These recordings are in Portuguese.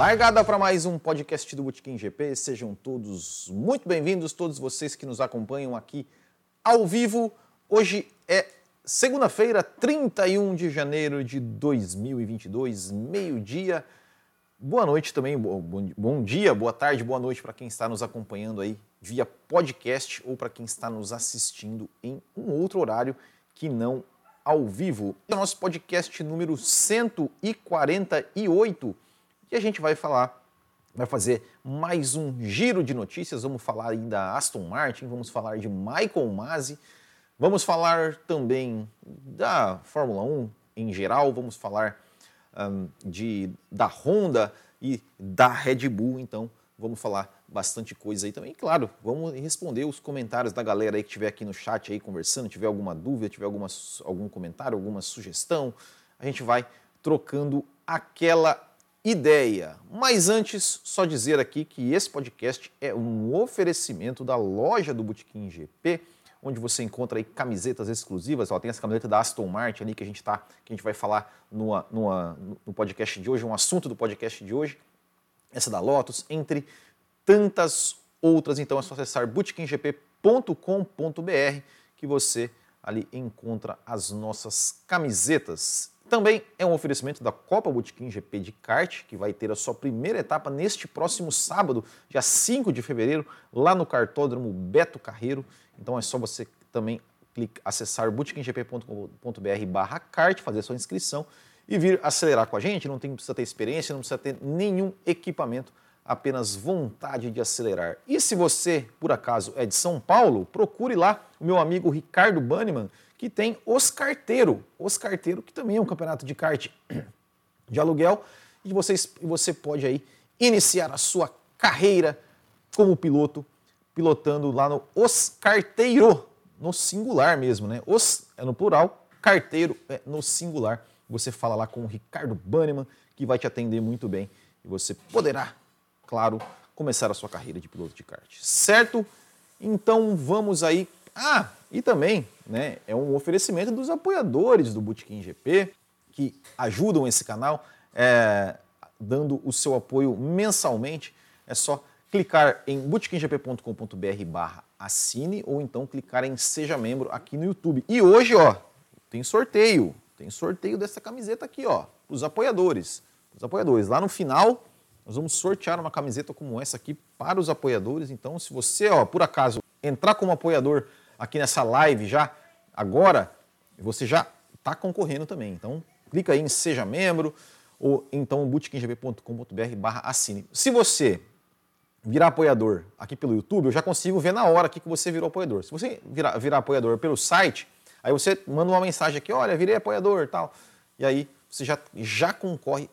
Largada para mais um podcast do Botequim GP. Sejam todos muito bem-vindos, todos vocês que nos acompanham aqui ao vivo. Hoje é segunda-feira, 31 de janeiro de 2022, meio-dia. Boa noite também, bom, dia, boa tarde, boa noite para quem está nos acompanhando aí via podcast ou para quem está nos assistindo em um outro horário que não ao vivo. É o nosso podcast número 148 e a gente vai falar, vai fazer mais um giro de notícias. Vamos falar ainda da Aston Martin, vamos falar de Michael Masi, vamos falar também da Fórmula 1 em geral, vamos falar um, de, da Honda e da Red Bull. Então, vamos falar bastante coisa aí também. Claro, vamos responder os comentários da galera aí que estiver aqui no chat aí conversando, tiver alguma dúvida, tiver alguma, algum comentário, alguma sugestão, a gente vai trocando aquela ideia. Mas antes, só dizer aqui que esse podcast é um oferecimento da loja do Botequim GP, onde você encontra aí camisetas exclusivas. Ó, tem essa camiseta da Aston Martin ali que a gente tá, que a gente vai falar no no podcast de hoje, um assunto do podcast de hoje. Essa da Lotus, entre tantas outras. Então é só acessar bootkinggp.com.br que você ali encontra as nossas camisetas. Também é um oferecimento da Copa Botequim GP de kart, que vai ter a sua primeira etapa neste próximo sábado, dia 5 de fevereiro, lá no cartódromo Beto Carreiro. Então é só você também acessar bootkinggp.com.br barra kart, fazer sua inscrição e vir acelerar com a gente. Não tem, precisa ter experiência, não precisa ter nenhum equipamento apenas vontade de acelerar. E se você, por acaso, é de São Paulo, procure lá o meu amigo Ricardo Banniman, que tem Os Carteiro. Os Carteiro, que também é um campeonato de kart de aluguel, e você, você pode aí iniciar a sua carreira como piloto, pilotando lá no Os Carteiro, no singular mesmo, né? Os é no plural, carteiro é no singular. Você fala lá com o Ricardo Banniman, que vai te atender muito bem e você poderá claro, começar a sua carreira de piloto de kart, certo? Então vamos aí. Ah, e também, né, é um oferecimento dos apoiadores do Bootkin GP que ajudam esse canal, é, dando o seu apoio mensalmente. É só clicar em bootkinggp.com.br barra assine ou então clicar em seja membro aqui no YouTube. E hoje, ó, tem sorteio. Tem sorteio dessa camiseta aqui, ó, os apoiadores. Os apoiadores. Lá no final nós vamos sortear uma camiseta como essa aqui para os apoiadores. Então, se você, ó, por acaso, entrar como apoiador aqui nessa live já, agora, você já está concorrendo também. Então, clica aí em Seja Membro ou então bootkinggp.com.br barra assine. Se você virar apoiador aqui pelo YouTube, eu já consigo ver na hora aqui que você virou apoiador. Se você virar, virar apoiador pelo site, aí você manda uma mensagem aqui, olha, virei apoiador tal. E aí você já, já concorre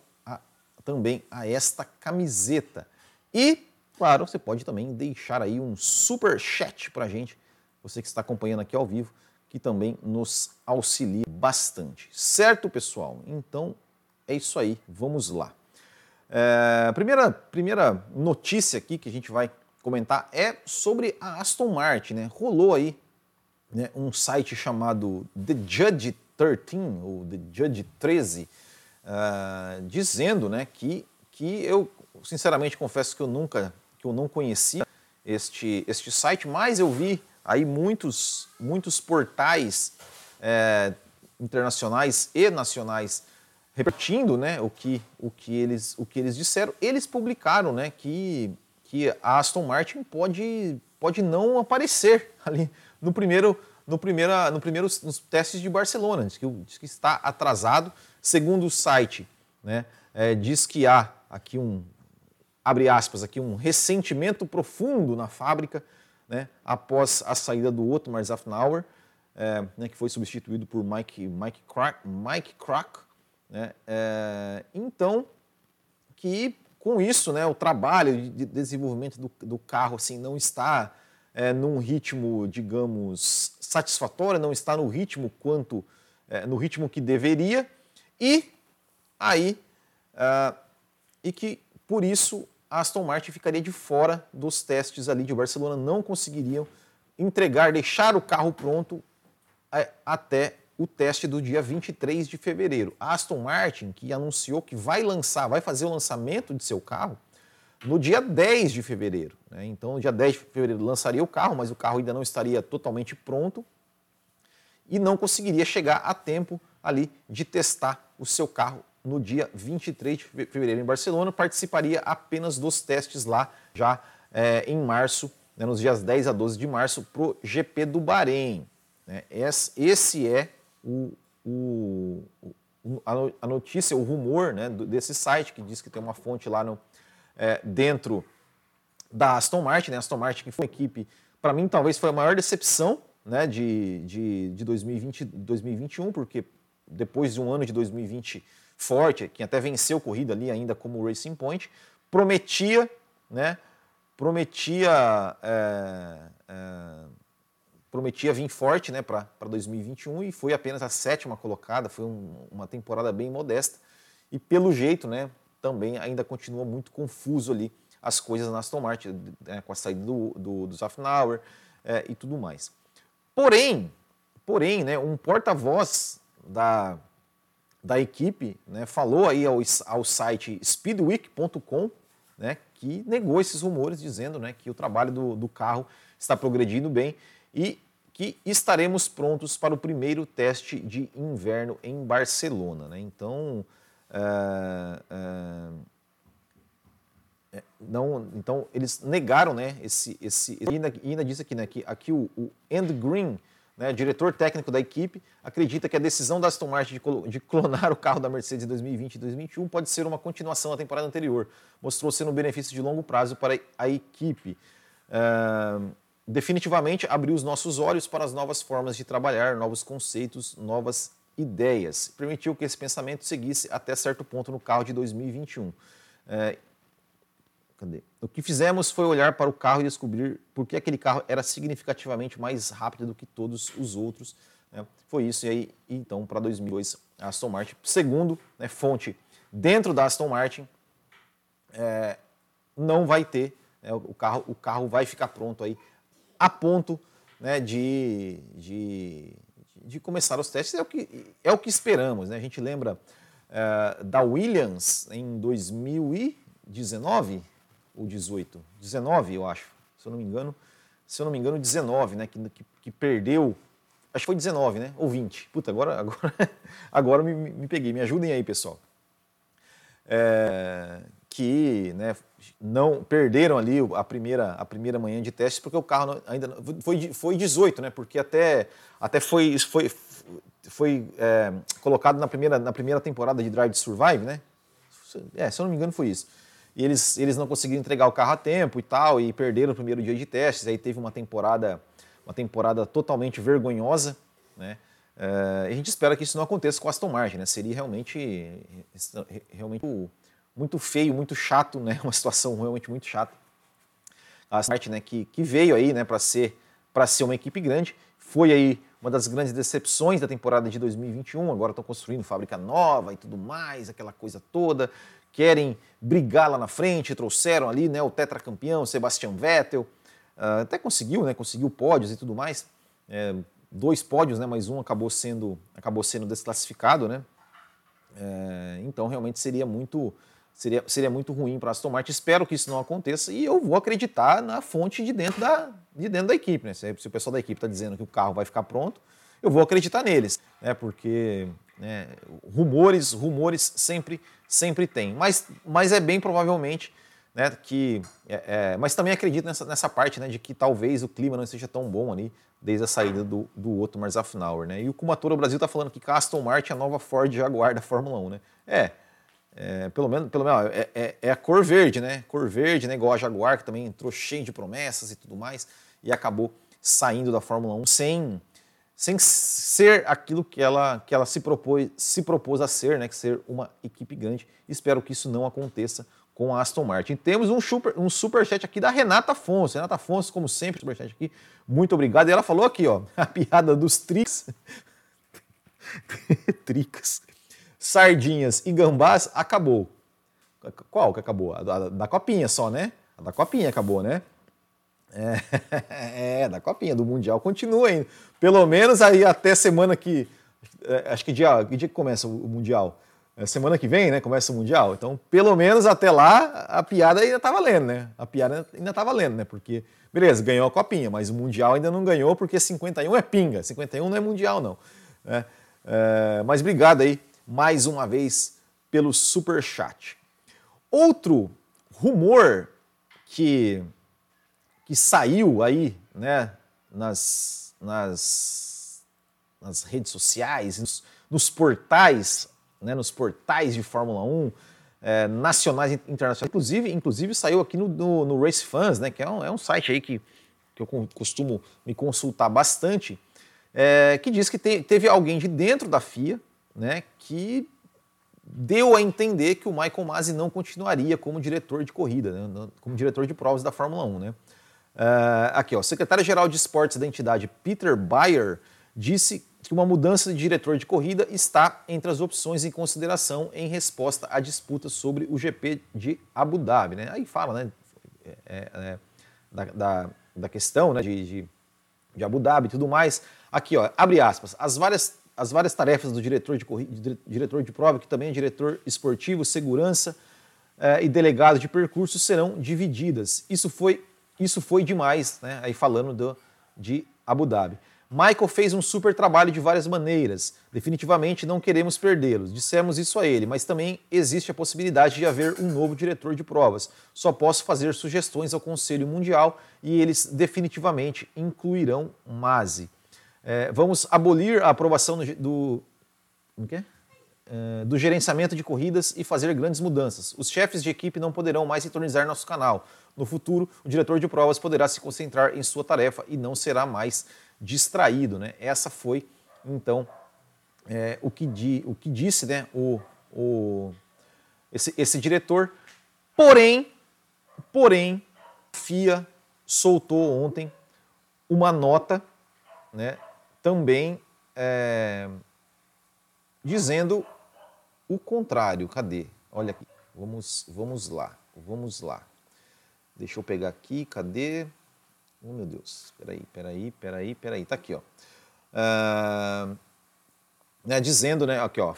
também a esta camiseta. E, claro, você pode também deixar aí um super chat para gente, você que está acompanhando aqui ao vivo, que também nos auxilia bastante. Certo, pessoal? Então, é isso aí, vamos lá. É, primeira, primeira notícia aqui que a gente vai comentar é sobre a Aston Martin. Né? Rolou aí né, um site chamado The Judge 13, ou The Judge 13, uh, dizendo né, que, que eu, sinceramente, confesso que eu nunca que eu não conhecia este, este site, mas eu vi aí muitos, muitos portais é, internacionais e nacionais repetindo né, o, que, o, que eles, o que eles disseram. Eles publicaram né, que, que a Aston Martin pode, pode não aparecer ali no primeiro, no, primeira, no primeiro, nos testes de Barcelona, diz que, diz que está atrasado. Segundo o site, né, é, diz que há aqui um, abre aspas, aqui um ressentimento profundo na fábrica né, após a saída do Otmar Zafnauer, é, né, que foi substituído por Mike, Mike Crack. Mike Crack né, é, então, que com isso, né, o trabalho de desenvolvimento do, do carro assim, não está é, num ritmo, digamos, satisfatório, não está no ritmo quanto é, no ritmo que deveria, e aí, uh, e que por isso a Aston Martin ficaria de fora dos testes ali de Barcelona, não conseguiriam entregar, deixar o carro pronto é, até o teste do dia 23 de fevereiro. A Aston Martin, que anunciou que vai lançar, vai fazer o lançamento de seu carro no dia 10 de fevereiro. Né? Então, no dia 10 de fevereiro lançaria o carro, mas o carro ainda não estaria totalmente pronto e não conseguiria chegar a tempo ali de testar o seu carro no dia 23 de fevereiro em Barcelona. Participaria apenas dos testes lá já é, em março, né, nos dias 10 a 12 de março, para o GP do Bahrein. Né? Esse é o, o, a notícia, o rumor né, desse site que diz que tem uma fonte lá no, é, dentro da Aston Martin. Né? Aston Martin que foi uma equipe, para mim talvez foi a maior decepção né, de, de, de 2020, 2021, porque depois de um ano de 2020 forte, que até venceu corrida ali ainda como Racing Point, prometia, né, prometia, é, é, prometia vir forte né, para 2021 e foi apenas a sétima colocada, foi um, uma temporada bem modesta e pelo jeito, né, também ainda continua muito confuso ali as coisas na Aston Martin, né, com a saída do, do, do Zafnauer é, e tudo mais. Porém, porém, né, um porta-voz da, da equipe né, falou aí ao, ao site speedweek.com né, que negou esses rumores, dizendo né, que o trabalho do, do carro está progredindo bem e que estaremos prontos para o primeiro teste de inverno em Barcelona. Né? Então, é, é, não, então eles negaram né, esse. esse e ainda, ainda disse aqui, né, que aqui o, o End Green né, diretor técnico da equipe, acredita que a decisão da Aston Martin de, de clonar o carro da Mercedes em 2020 e 2021 pode ser uma continuação da temporada anterior. Mostrou ser um benefício de longo prazo para a equipe. Uh, definitivamente abriu os nossos olhos para as novas formas de trabalhar, novos conceitos, novas ideias. Permitiu que esse pensamento seguisse até certo ponto no carro de 2021. Uh, Cadê? O que fizemos foi olhar para o carro e descobrir por que aquele carro era significativamente mais rápido do que todos os outros. Né? Foi isso, e aí, então, para 2002, a Aston Martin, segundo né, fonte dentro da Aston Martin, é, não vai ter, né, o, carro, o carro vai ficar pronto aí a ponto né, de, de, de começar os testes. É o que, é o que esperamos. Né? A gente lembra é, da Williams em 2019, ou 18, 19, eu acho, se eu não me engano, se eu não me engano, 19, né, que, que, que perdeu, acho que foi 19, né, ou 20. Puta, agora, agora, agora me, me peguei, me ajudem aí, pessoal. É, que né, não perderam ali a primeira, a primeira manhã de testes porque o carro ainda foi, foi 18, né? Porque até, até foi, foi, foi é, colocado na primeira, na primeira temporada de Drive to Survive, né? É, se eu não me engano foi isso e eles, eles não conseguiram entregar o carro a tempo e tal, e perderam o primeiro dia de testes, aí teve uma temporada, uma temporada totalmente vergonhosa, né? Uh, a gente espera que isso não aconteça com a Aston Martin, né? Seria realmente, realmente muito feio, muito chato, né? Uma situação realmente muito chata. A Martin, né? Que, que veio aí, né? Para ser, para ser uma equipe grande, foi aí uma das grandes decepções da temporada de 2021. Agora estão construindo fábrica nova e tudo mais, aquela coisa toda querem brigar lá na frente, trouxeram ali né, o tetracampeão Sebastian Vettel, uh, até conseguiu, né, conseguiu pódios e tudo mais, é, dois pódios, né, mas um acabou sendo, acabou sendo desclassificado, né, é, então realmente seria muito, seria, seria muito ruim para a Aston Martin, espero que isso não aconteça e eu vou acreditar na fonte de dentro da, de dentro da equipe, né, se, se o pessoal da equipe está dizendo que o carro vai ficar pronto, eu vou acreditar neles, né, porque né, rumores, rumores sempre sempre tem. Mas, mas é bem provavelmente né, que. É, é, mas também acredito nessa, nessa parte né, de que talvez o clima não esteja tão bom ali desde a saída do, do outro Marzafnauer. Né? E o Kumatora Brasil está falando que Aston Martin é a nova Ford Jaguar da Fórmula 1. Né? É, é, pelo menos, pelo menos é, é, é, a cor verde, né? Cor verde, né? igual a Jaguar, que também entrou cheio de promessas e tudo mais, e acabou saindo da Fórmula 1 sem sem ser aquilo que ela, que ela se, propôs, se propôs a ser, né, que ser uma equipe grande. Espero que isso não aconteça com a Aston Martin. Temos um super, um super chat aqui da Renata Afonso. Renata Afonso, como sempre, super chat aqui. Muito obrigado. E ela falou aqui, ó, a piada dos tricks. tricas. Sardinhas e gambás acabou. Qual que acabou? A da, copinha só, né? A da copinha acabou, né? É, é, da copinha, do Mundial continua ainda. Pelo menos aí até semana que. É, acho que dia, que dia que começa o Mundial? É semana que vem, né? Começa o Mundial. Então, pelo menos até lá, a piada ainda tá valendo, né? A piada ainda tá valendo, né? Porque, beleza, ganhou a copinha, mas o Mundial ainda não ganhou porque 51 é pinga. 51 não é Mundial, não. É, é, mas obrigado aí, mais uma vez, pelo super chat. Outro rumor que, que saiu aí, né? Nas, nas, nas redes sociais, nos, nos portais né, nos portais de Fórmula 1, é, nacionais e internacionais. Inclusive, inclusive saiu aqui no, no, no Race Fans, né, que é um, é um site aí que, que eu costumo me consultar bastante, é, que diz que te, teve alguém de dentro da FIA né, que deu a entender que o Michael Masi não continuaria como diretor de corrida, né, como diretor de provas da Fórmula 1. Né. Uh, aqui, ó, secretário-geral de esportes da entidade, Peter Bayer, disse que uma mudança de diretor de corrida está entre as opções em consideração em resposta à disputa sobre o GP de Abu Dhabi. Né? Aí fala né, é, é, é, da, da, da, questão né, de, de, de, Abu Dhabi e tudo mais. Aqui, ó, abre aspas, as várias, as várias tarefas do diretor de, corrida, diretor de prova, que também é diretor esportivo, segurança é, e delegado de percurso, serão divididas. Isso foi, isso foi demais, né? aí falando do, de Abu Dhabi. Michael fez um super trabalho de várias maneiras. Definitivamente não queremos perdê-los. Dissemos isso a ele, mas também existe a possibilidade de haver um novo diretor de provas. Só posso fazer sugestões ao Conselho Mundial e eles definitivamente incluirão Masi. É, vamos abolir a aprovação do, do, é, do gerenciamento de corridas e fazer grandes mudanças. Os chefes de equipe não poderão mais sintonizar nosso canal. No futuro, o diretor de provas poderá se concentrar em sua tarefa e não será mais distraído. Né? Essa foi, então, é, o, que di, o que disse né, o, o, esse, esse diretor. Porém, porém, FIA soltou ontem uma nota né, também é, dizendo o contrário. Cadê? Olha aqui. Vamos, vamos lá. Vamos lá. Deixa eu pegar aqui. Cadê? Oh, meu Deus. Peraí, peraí, peraí, peraí. Tá aqui, ó. Uh, né, dizendo, né, aqui, ó,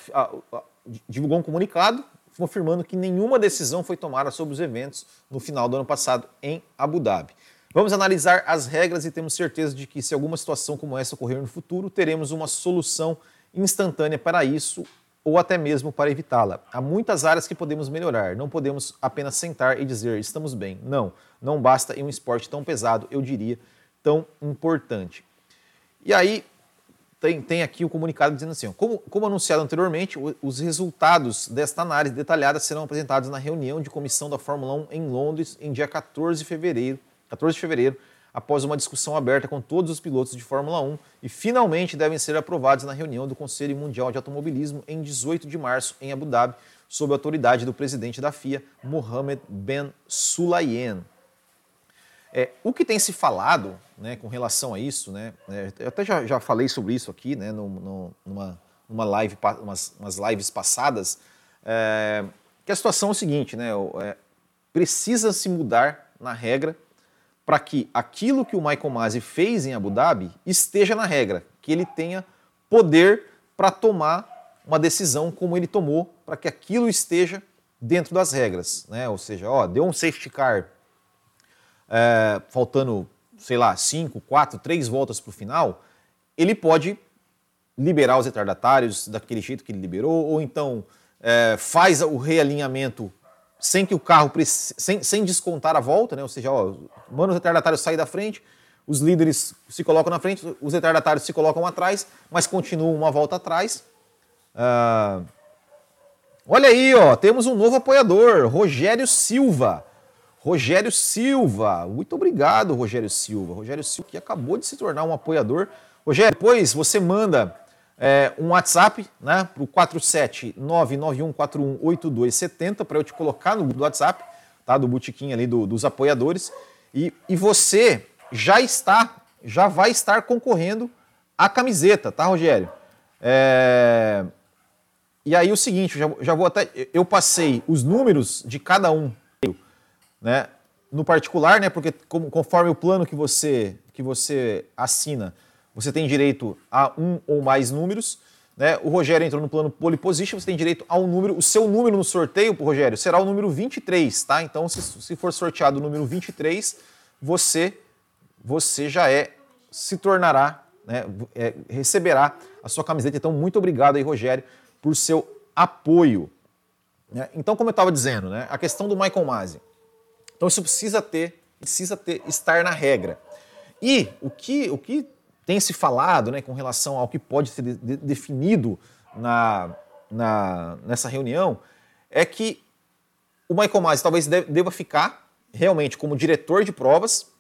divulgou um comunicado confirmando que nenhuma decisão foi tomada sobre os eventos no final do ano passado em Abu Dhabi. Vamos analisar as regras e temos certeza de que se alguma situação como essa ocorrer no futuro, teremos uma solução instantânea para isso ou até mesmo para evitá-la. Há muitas áreas que podemos melhorar, não podemos apenas sentar e dizer estamos bem. Não, não basta em um esporte tão pesado, eu diria, tão importante. E aí tem, tem aqui o comunicado dizendo assim: como, como anunciado anteriormente, os resultados desta análise detalhada serão apresentados na reunião de comissão da Fórmula 1 em Londres em dia 14 de fevereiro, 14 de fevereiro após uma discussão aberta com todos os pilotos de Fórmula 1 e finalmente devem ser aprovados na reunião do Conselho Mundial de Automobilismo em 18 de março em Abu Dhabi, sob a autoridade do presidente da FIA, Mohamed Ben Sulayem. É, o que tem se falado né, com relação a isso, né, é, eu até já, já falei sobre isso aqui né, no, numa, numa live, umas, umas lives passadas, é, que a situação é o seguinte, né, é, precisa se mudar na regra para que aquilo que o Michael Masi fez em Abu Dhabi esteja na regra, que ele tenha poder para tomar uma decisão como ele tomou, para que aquilo esteja dentro das regras, né? Ou seja, ó, deu um safety car é, faltando, sei lá, cinco, quatro, três voltas para o final, ele pode liberar os retardatários daquele jeito que ele liberou, ou então é, faz o realinhamento sem que o carro, sem, sem descontar a volta, né? ou seja, ó, manda os retardatários sair da frente, os líderes se colocam na frente, os retardatários se colocam atrás, mas continuam uma volta atrás. Ah, olha aí, ó, temos um novo apoiador, Rogério Silva. Rogério Silva, muito obrigado, Rogério Silva. Rogério Silva que acabou de se tornar um apoiador. Rogério, depois você manda é, um WhatsApp né, para o 47991418270 para eu te colocar no do WhatsApp, tá, do botiquim ali do, dos apoiadores. E, e você já está, já vai estar concorrendo à camiseta, tá, Rogério? É... E aí o seguinte, já, já vou até. Eu passei os números de cada um, né? No particular, né? Porque como, conforme o plano que você, que você assina, você tem direito a um ou mais números. Né? O Rogério entrou no plano pole position, você tem direito ao número, o seu número no sorteio, Rogério, será o número 23, tá? Então, se, se for sorteado o número 23, você, você já é, se tornará, né, é, receberá a sua camiseta. Então, muito obrigado aí, Rogério, por seu apoio. Né? Então, como eu estava dizendo, né, a questão do Michael Masi. Então, isso precisa ter, precisa ter, estar na regra. E o que, o que tem se falado né, com relação ao que pode ser de, de, definido na, na, nessa reunião é que o Michael Masi talvez deva ficar realmente como diretor de provas,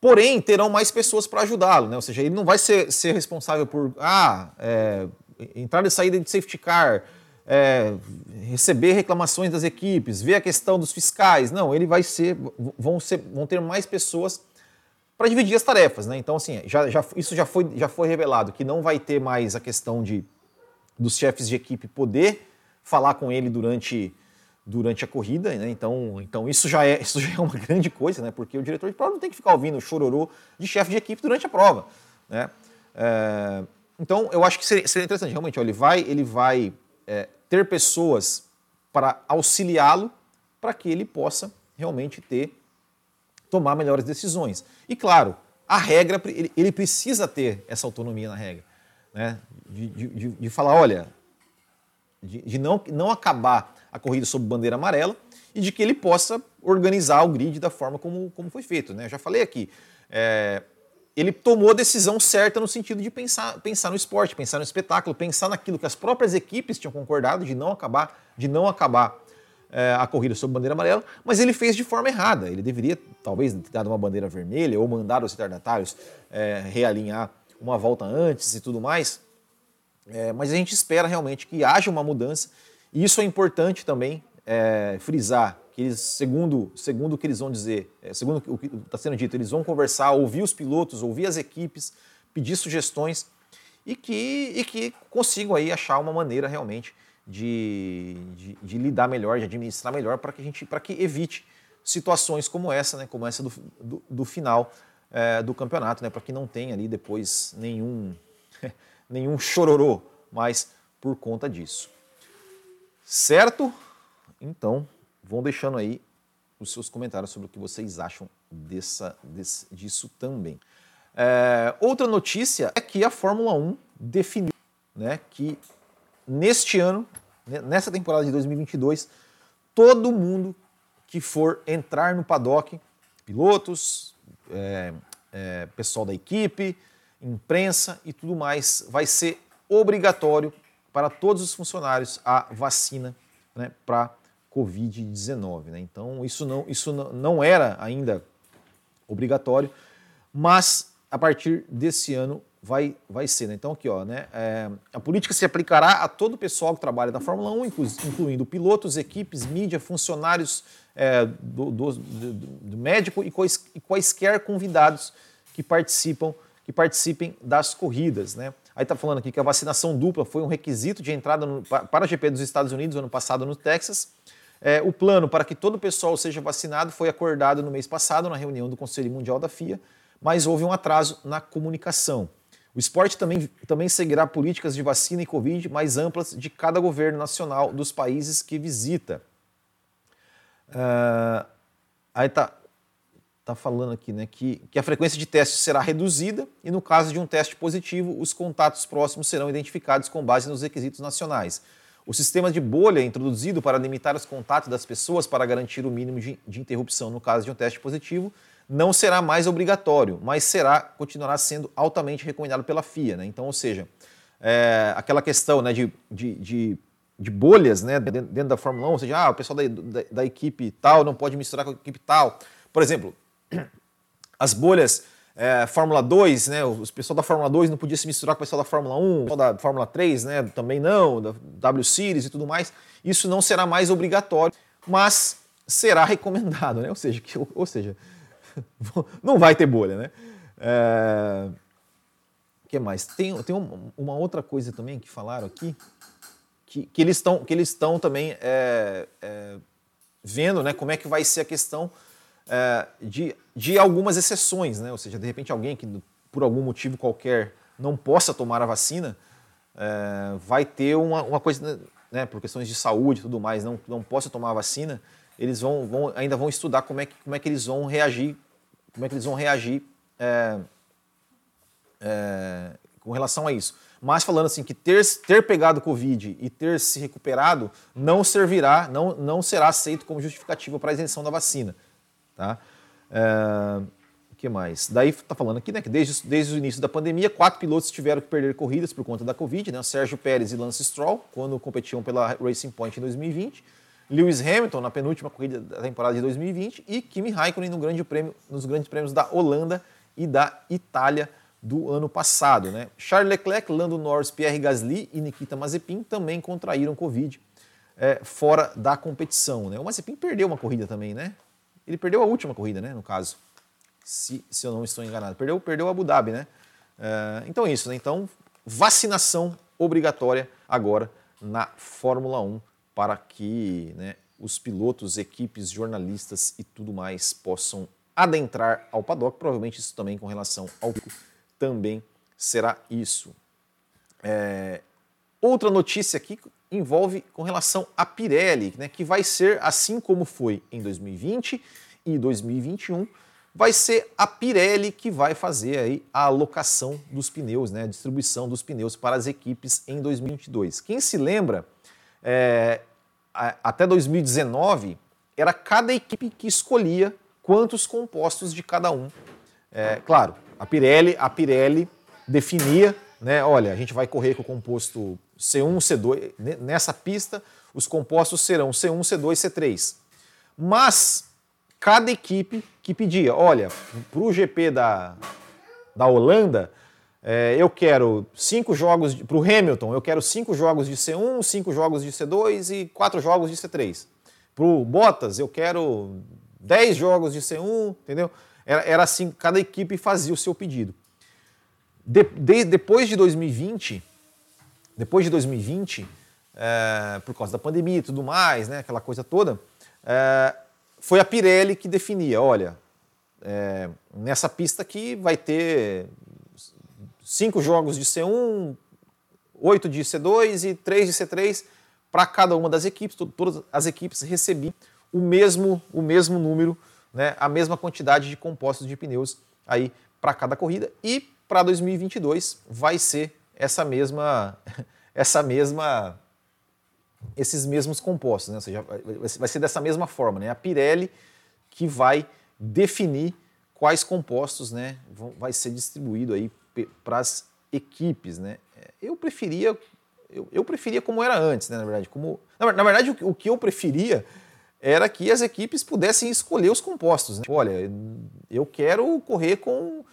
porém terão mais pessoas para ajudá-lo, né? ou seja, ele não vai ser, ser responsável por ah, é, entrada e saída de safety car, é, receber reclamações das equipes, ver a questão dos fiscais. Não, ele vai ser, vão, ser, vão ter mais pessoas para dividir as tarefas, né? Então, assim, já, já, isso já foi, já foi revelado que não vai ter mais a questão de dos chefes de equipe poder falar com ele durante, durante a corrida, né? Então, então isso, já é, isso já é uma grande coisa, né? Porque o diretor de prova não tem que ficar ouvindo o chororô de chefe de equipe durante a prova, né? É, então, eu acho que seria, seria interessante, realmente, ó, ele vai, ele vai é, ter pessoas para auxiliá-lo para que ele possa realmente ter tomar melhores decisões. E claro, a regra, ele, ele precisa ter essa autonomia na regra. Né? De, de, de falar, olha, de, de, não, não acabar a corrida sob bandeira amarela e de que ele possa organizar o grid da forma como, como foi feito. Né? Eu já falei aqui, é, ele tomou a decisão certa no sentido de pensar, pensar no esporte, pensar no espetáculo, pensar naquilo que as próprias equipes tinham concordado de não acabar, de não acabar é, a corrida sob bandeira amarela, mas ele fez de forma errada. Ele deveria, talvez, ter dado uma bandeira vermelha ou mandar os retardatários é, realinhar uma volta antes e tudo mais. É, mas a gente espera realmente que haja uma mudança. E isso é importante também frisar, que eles, segundo, segundo o que eles vão dizer, segundo o que está sendo dito, eles vão conversar, ouvir os pilotos, ouvir as equipes, pedir sugestões e que, e que consigam aí achar uma maneira realmente de, de, de, lidar melhor, de administrar melhor, para que a gente, para que evite situações como essa, né, como essa do, do, do final é, do campeonato, né, para que não tenha ali depois nenhum, nenhum chororô mais por conta disso. Certo? Então, vão deixando aí os seus comentários sobre o que vocês acham dessa, desse, disso também. É, outra notícia é que a Fórmula 1 definiu né, que neste ano, nessa temporada de 2022, todo mundo que for entrar no paddock, pilotos, é, é, pessoal da equipe, imprensa e tudo mais, vai ser obrigatório para todos os funcionários a vacina né, para Covid-19. Né? Então, isso, não, isso não era ainda obrigatório, mas a partir desse ano vai, vai ser. Né? Então, aqui, ó, né? É, a política se aplicará a todo o pessoal que trabalha na Fórmula 1, incluindo pilotos, equipes, mídia, funcionários é, do, do, do, médico e, quais, e quaisquer convidados que participam que participem das corridas. Né? Aí está falando aqui que a vacinação dupla foi um requisito de entrada no, para a GP dos Estados Unidos ano passado no Texas. É, o plano para que todo o pessoal seja vacinado foi acordado no mês passado na reunião do Conselho Mundial da FIA, mas houve um atraso na comunicação. O esporte também, também seguirá políticas de vacina e Covid mais amplas de cada governo nacional dos países que visita. Uh, aí tá, tá falando aqui né, que, que a frequência de testes será reduzida e, no caso de um teste positivo, os contatos próximos serão identificados com base nos requisitos nacionais. O sistema de bolha é introduzido para limitar os contatos das pessoas para garantir o mínimo de, de interrupção no caso de um teste positivo não será mais obrigatório, mas será continuará sendo altamente recomendado pela FIA. Né? Então, ou seja, é, aquela questão né, de, de, de, de, bolhas né, dentro da Fórmula 1, ou seja, ah, o pessoal da, da, da, equipe tal não pode misturar com a equipe tal. Por exemplo, as bolhas é, Fórmula 2, né, o pessoal da Fórmula 2 não podia se misturar com o pessoal da Fórmula 1, o pessoal da Fórmula 3 né, também não, da W Series e tudo mais. Isso não será mais obrigatório, mas será recomendado, né? ou seja, que, ou seja não vai ter bolha, né? É... O que mais? Tem, tem uma outra coisa também que falaram aqui, que, que eles estão que eles estão também é, é, vendo, né? Como é que vai ser a questão é, de, de algumas exceções, né? Ou seja, de repente alguém que por algum motivo qualquer não possa tomar a vacina, é, vai ter uma, uma coisa, né, por questões de saúde e tudo mais, não, não posso tomar a vacina, eles vão, vão, ainda vão estudar como é, que, como é que eles vão reagir, como é que eles vão reagir é, é, com relação a isso. Mas falando assim que ter, ter pegado Covid e ter se recuperado não servirá, não, não será aceito como justificativa para a isenção da vacina. Tá? É, que mais? Daí está falando aqui né, que desde, desde o início da pandemia, quatro pilotos tiveram que perder corridas por conta da Covid, né? Sérgio Pérez e Lance Stroll, quando competiam pela Racing Point em 2020. Lewis Hamilton na penúltima corrida da temporada de 2020 e Kimi Raikkonen no grande prêmio, nos grandes prêmios da Holanda e da Itália do ano passado. Né? Charles Leclerc, Lando Norris, Pierre Gasly e Nikita Mazepin também contraíram Covid é, fora da competição. Né? O Mazepin perdeu uma corrida também, né? Ele perdeu a última corrida, né, no caso se, se eu não estou enganado. Perdeu, perdeu Abu Dhabi, né? É, então é isso, né? Então, vacinação obrigatória agora na Fórmula 1 para que né, os pilotos, equipes, jornalistas e tudo mais possam adentrar ao paddock. Provavelmente isso também com relação ao também será isso. É, outra notícia aqui envolve com relação à Pirelli, né, que vai ser assim como foi em 2020 e 2021, vai ser a Pirelli que vai fazer aí a alocação dos pneus, né, a distribuição dos pneus para as equipes em 2022. Quem se lembra, é, até 2019 era cada equipe que escolhia quantos compostos de cada um. É, claro, a Pirelli, a Pirelli definia, né, olha, a gente vai correr com o composto C1, C2, nessa pista os compostos serão C1, C2, C3. Mas cada equipe que pedia, olha, para o GP da, da Holanda, é, eu quero cinco jogos, para o Hamilton, eu quero cinco jogos de C1, cinco jogos de C2 e quatro jogos de C3. Para o Bottas, eu quero dez jogos de C1, entendeu? Era, era, assim, cada equipe fazia o seu pedido. De, de, depois de 2020, depois de 2020, é, por causa da pandemia e tudo mais, né, aquela coisa toda, é, foi a Pirelli que definia, olha, é, nessa pista aqui vai ter cinco jogos de C1, oito de C2 e três de C3 para cada uma das equipes, todas as equipes recebiam o mesmo, o mesmo número, né, a mesma quantidade de compostos de pneus aí para cada corrida e para 2022 vai ser essa mesma essa mesma esses mesmos compostos, né? ou seja, vai ser dessa mesma forma, né? A Pirelli que vai definir quais compostos, né, vão, vai ser distribuído aí para as equipes, né? É, eu preferia, eu, eu, preferia como era antes, né? Na verdade, como na, na verdade o, o, que eu preferia era que as equipes pudessem escolher os compostos. Né? Olha, eu quero correr com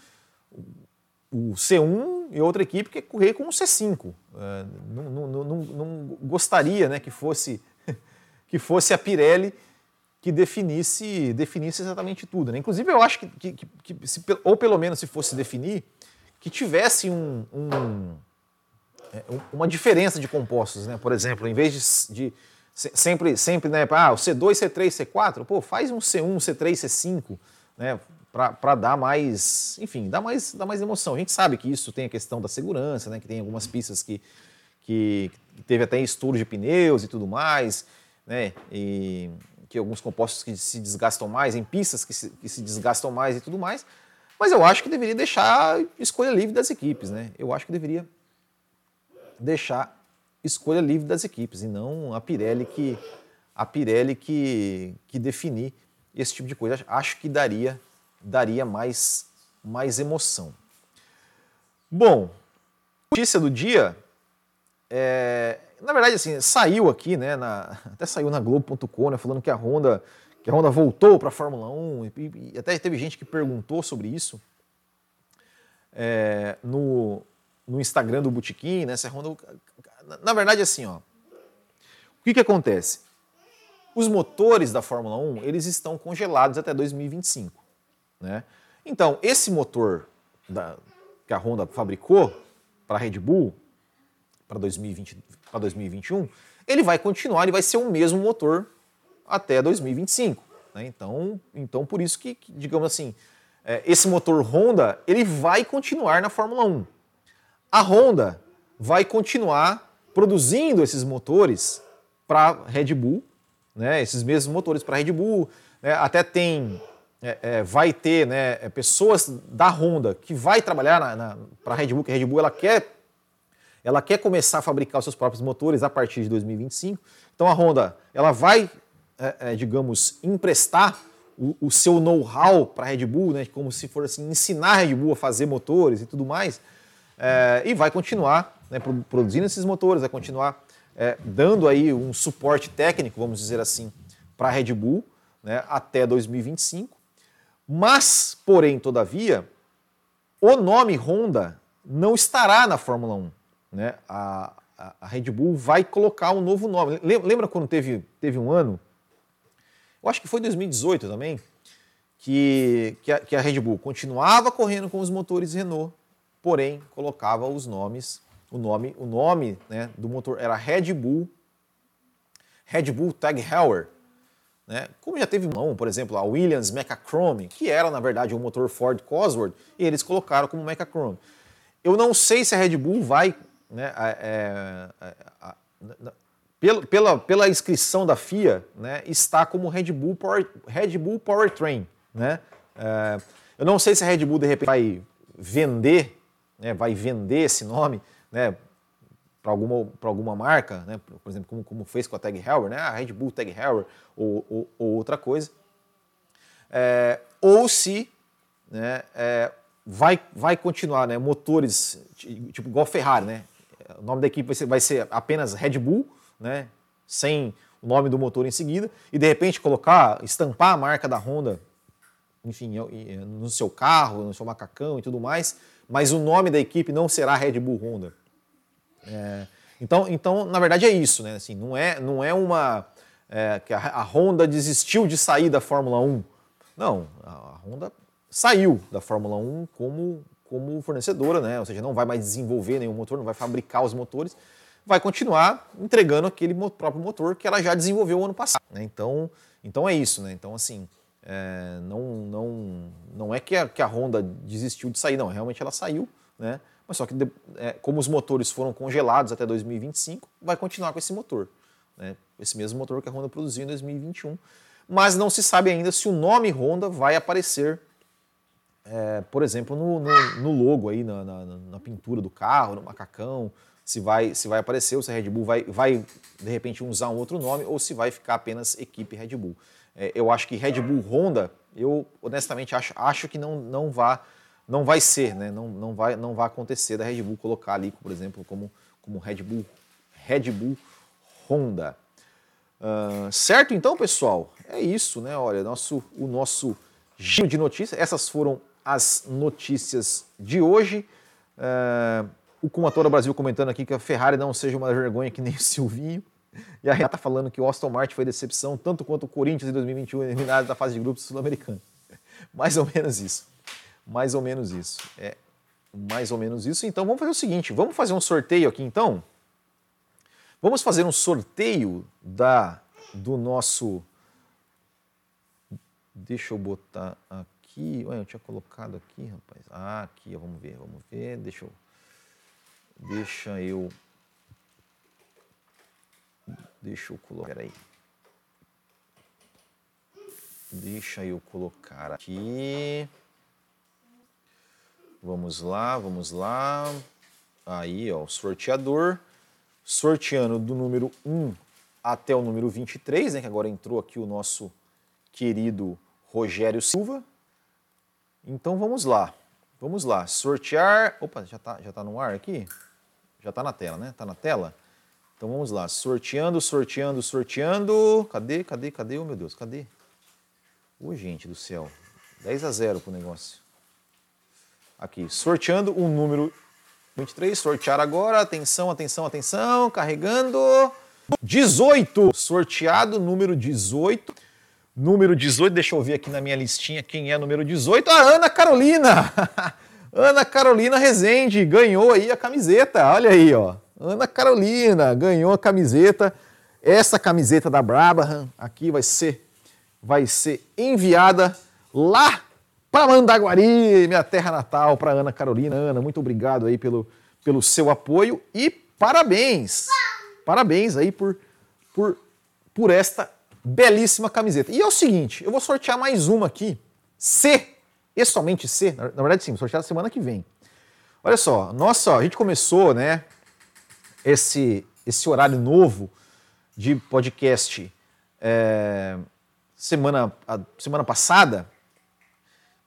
o C1 e outra equipe quer correr com o C5. É, não, não, não, não, gostaria né, que, fosse, que fosse a Pirelli que definisse, definisse exatamente tudo. Né? Inclusive, eu acho que, que, que se, ou pelo menos se fosse definir, que tivesse um, um, é, uma diferença de compostos. Né? Por exemplo, em vez de, de sempre, sempre né, ah, o C2, C3, C4, pô, faz um C1, C3, C5, né? para dar mais, enfim, dar mais, mais emoção. A gente sabe que isso tem a questão da segurança, né, que tem algumas pistas que, que teve até estouro de pneus e tudo mais, né, e que alguns compostos que se desgastam mais, em pistas que se, que se desgastam mais e tudo mais, mas eu acho que deveria deixar escolha livre das equipes, né? Eu acho que deveria deixar escolha livre das equipes e não a Pirelli que a Pirelli que, que definir esse tipo de coisa. Acho que daria daria mais, mais emoção. Bom, notícia do dia, é, na verdade, assim, saiu aqui, né, na, até saiu na Globo.com, né, falando que a Honda, que a Honda voltou para a Fórmula 1, e, e, até teve gente que perguntou sobre isso é, no, no Instagram do Botequim, né, se a Honda... Na verdade, assim, ó, o que que acontece? Os motores da Fórmula 1, eles estão congelados até 2025. Né? Então, esse motor da, que a Honda fabricou para a Red Bull para 2020, para 2021, ele vai continuar, ele vai ser o mesmo motor até 2025. Né? Então, então, por isso que, que digamos assim, é, esse motor Honda ele vai continuar na Fórmula 1. A Honda vai continuar produzindo esses motores para Red Bull, né? Esses mesmos motores para Red Bull, né? até tem é, é, vai ter né, é, pessoas da Honda que vai trabalhar para a Red Bull, que a Red Bull ela quer, ela quer começar a fabricar os seus próprios motores a partir de 2025. Então a Honda ela vai, é, é, digamos, emprestar o, o seu know-how para a Red Bull, né, como se for assim, ensinar a Red Bull a fazer motores e tudo mais, é, e vai continuar né, produzindo esses motores, vai continuar dando aí um suporte técnico, vamos dizer assim, para a Red Bull né, até 2025. Mas, porém, todavia, o nome Honda não estará na Fórmula 1. Né? A, a, a Red Bull vai colocar um novo nome. Lembra quando teve, teve um ano? Eu acho que foi 2018 também, que, que a, que a Red Bull continuava correndo com os motores Renault, porém colocava os nomes, o nome, o nome né, do motor era Red Bull, Red Bull Tag Heuer. Né? Como já teve mão, por exemplo, a Williams Mechachrome, que era na verdade um motor Ford Cosworth, e eles colocaram como Mechachrome. Eu não sei se a Red Bull vai, né, é, é, pela, pela, pela inscrição da FIA, né, está como Red Bull, Power, Red Bull Powertrain. Né? É, eu não sei se a Red Bull de repente vai vender, né, vai vender esse nome, né, para alguma, alguma marca, né? por exemplo, como, como fez com a Tag Heuer, né? a Red Bull Tag Heuer ou, ou, ou outra coisa, é, ou se né, é, vai, vai continuar né, motores, tipo igual Ferrari, né? o nome da equipe vai ser, vai ser apenas Red Bull, né? sem o nome do motor em seguida, e de repente colocar, estampar a marca da Honda, enfim, no seu carro, no seu macacão e tudo mais, mas o nome da equipe não será Red Bull Honda. É, então, então, na verdade é isso, né? Assim, não é, não é uma é, que a, a, Honda desistiu de sair da Fórmula 1. Não, a Honda saiu da Fórmula 1 como, como fornecedora, né? Ou seja, não vai mais desenvolver nenhum motor, não vai fabricar os motores, vai continuar entregando aquele próprio motor que ela já desenvolveu ano passado. Né? Então, então é isso, né? Então assim, é, não, não, não é que a, que a Honda desistiu de sair, não. Realmente ela saiu, né? Mas só que, é, como os motores foram congelados até 2025, vai continuar com esse motor. Né? Esse mesmo motor que a Honda produziu em 2021. Mas não se sabe ainda se o nome Honda vai aparecer, é, por exemplo, no, no, no logo aí, na, na, na, pintura do carro, no macacão, se vai, se vai aparecer, ou se a Red Bull vai, vai, de repente, usar um outro nome, ou se vai ficar apenas equipe Red Bull. É, eu acho que Red Bull Honda, eu honestamente acho, acho que não, não vá não vai ser, né? não, não, vai, não vai acontecer da Red Bull colocar ali, por exemplo, como, como Red Bull, Red Bull Honda. Uh, certo então, pessoal? É isso, né? Olha, nosso, o nosso giro de notícias. Essas foram as notícias de hoje. Uh, o Kumatora Brasil comentando aqui que a Ferrari não seja uma vergonha que nem o Silvinho. E a Renata falando que o Aston Martin foi decepção, tanto quanto o Corinthians em 2021, eliminado da fase de grupos sul-americano. Mais ou menos isso. Mais ou menos isso. É mais ou menos isso. Então vamos fazer o seguinte: vamos fazer um sorteio aqui então. Vamos fazer um sorteio da do nosso. Deixa eu botar aqui. Ué, eu tinha colocado aqui, rapaz. Ah, aqui, vamos ver, vamos ver. Deixa eu. Deixa eu. Deixa eu colocar. Peraí. Deixa eu colocar aqui. Vamos lá, vamos lá. Aí, ó, o sorteador. Sorteando do número 1 até o número 23, né? Que agora entrou aqui o nosso querido Rogério Silva. Então vamos lá. Vamos lá. Sortear. Opa, já tá, já tá no ar aqui? Já tá na tela, né? Tá na tela? Então vamos lá. Sorteando, sorteando, sorteando. Cadê, cadê, cadê? Oh, meu Deus, cadê? Ô, gente do céu. 10 a 0 pro negócio. Aqui, sorteando um número 23, sortear agora, atenção, atenção, atenção, carregando. 18, sorteado número 18. Número 18, deixa eu ver aqui na minha listinha quem é número 18. A Ana Carolina! Ana Carolina Rezende ganhou aí a camiseta, olha aí, ó. Ana Carolina ganhou a camiseta. Essa camiseta da Brabham aqui vai ser vai ser enviada lá para Mandaguari, minha terra natal, para Ana Carolina. Ana, muito obrigado aí pelo, pelo seu apoio e parabéns! Parabéns aí por, por, por esta belíssima camiseta. E é o seguinte, eu vou sortear mais uma aqui, C, e somente C, na, na verdade sim, vou sortear semana que vem. Olha só, nossa, a gente começou, né, esse, esse horário novo de podcast é, semana, semana passada,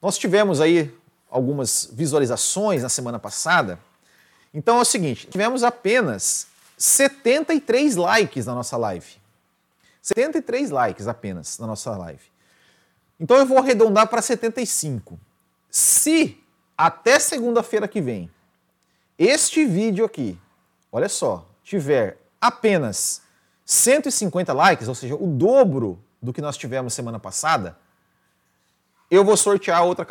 nós tivemos aí algumas visualizações na semana passada. Então é o seguinte, tivemos apenas 73 likes na nossa live. 73 likes apenas na nossa live. Então eu vou arredondar para 75. Se até segunda-feira que vem este vídeo aqui, olha só, tiver apenas 150 likes, ou seja, o dobro do que nós tivemos semana passada, eu vou sortear outra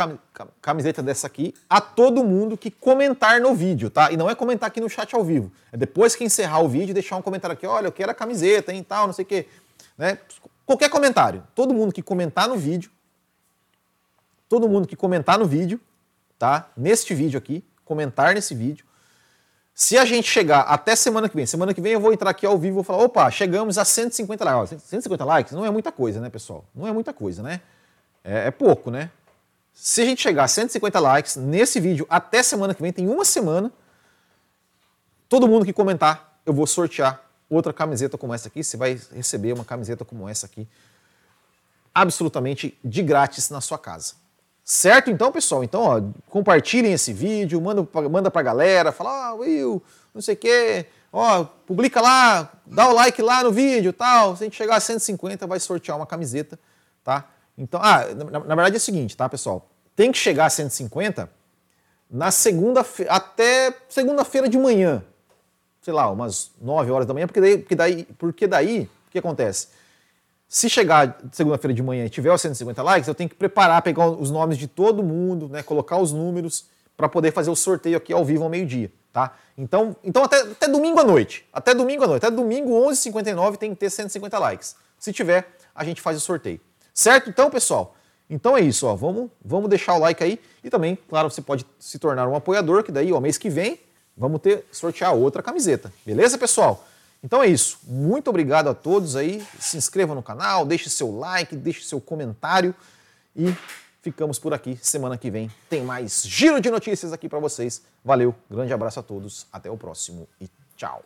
camiseta dessa aqui a todo mundo que comentar no vídeo, tá? E não é comentar aqui no chat ao vivo. É depois que encerrar o vídeo, deixar um comentário aqui, olha, eu quero a camiseta, hein, tal, não sei o quê. Né? Qualquer comentário. Todo mundo que comentar no vídeo, todo mundo que comentar no vídeo, tá? Neste vídeo aqui, comentar nesse vídeo. Se a gente chegar até semana que vem, semana que vem eu vou entrar aqui ao vivo e vou falar, opa, chegamos a 150 likes. 150 likes não é muita coisa, né, pessoal? Não é muita coisa, né? É, é pouco, né? Se a gente chegar a 150 likes nesse vídeo até semana que vem, tem uma semana, todo mundo que comentar, eu vou sortear outra camiseta como essa aqui. Você vai receber uma camiseta como essa aqui, absolutamente de grátis na sua casa. Certo então, pessoal? Então, ó, compartilhem esse vídeo, manda, manda pra galera, fala, ah, Will, não sei o quê, ó, publica lá, dá o like lá no vídeo tal. Se a gente chegar a 150, vai sortear uma camiseta, tá? Então, ah, na, na verdade é o seguinte, tá, pessoal? Tem que chegar a 150 na segunda até segunda-feira de manhã. Sei lá, umas 9 horas da manhã, porque daí, porque daí, porque daí o que acontece? Se chegar segunda-feira de manhã e tiver os 150 likes, eu tenho que preparar, pegar os nomes de todo mundo, né, colocar os números para poder fazer o sorteio aqui ao vivo ao meio-dia, tá? Então, então até, até domingo à noite, até domingo à noite, até domingo 11h59 tem que ter 150 likes. Se tiver, a gente faz o sorteio. Certo? Então, pessoal, então é isso, ó. Vamos, vamos deixar o like aí e também, claro, você pode se tornar um apoiador, que daí, ó, mês que vem, vamos ter sortear outra camiseta. Beleza, pessoal? Então é isso. Muito obrigado a todos aí. Se inscreva no canal, deixe seu like, deixe seu comentário e ficamos por aqui. Semana que vem tem mais giro de notícias aqui para vocês. Valeu, grande abraço a todos, até o próximo e tchau.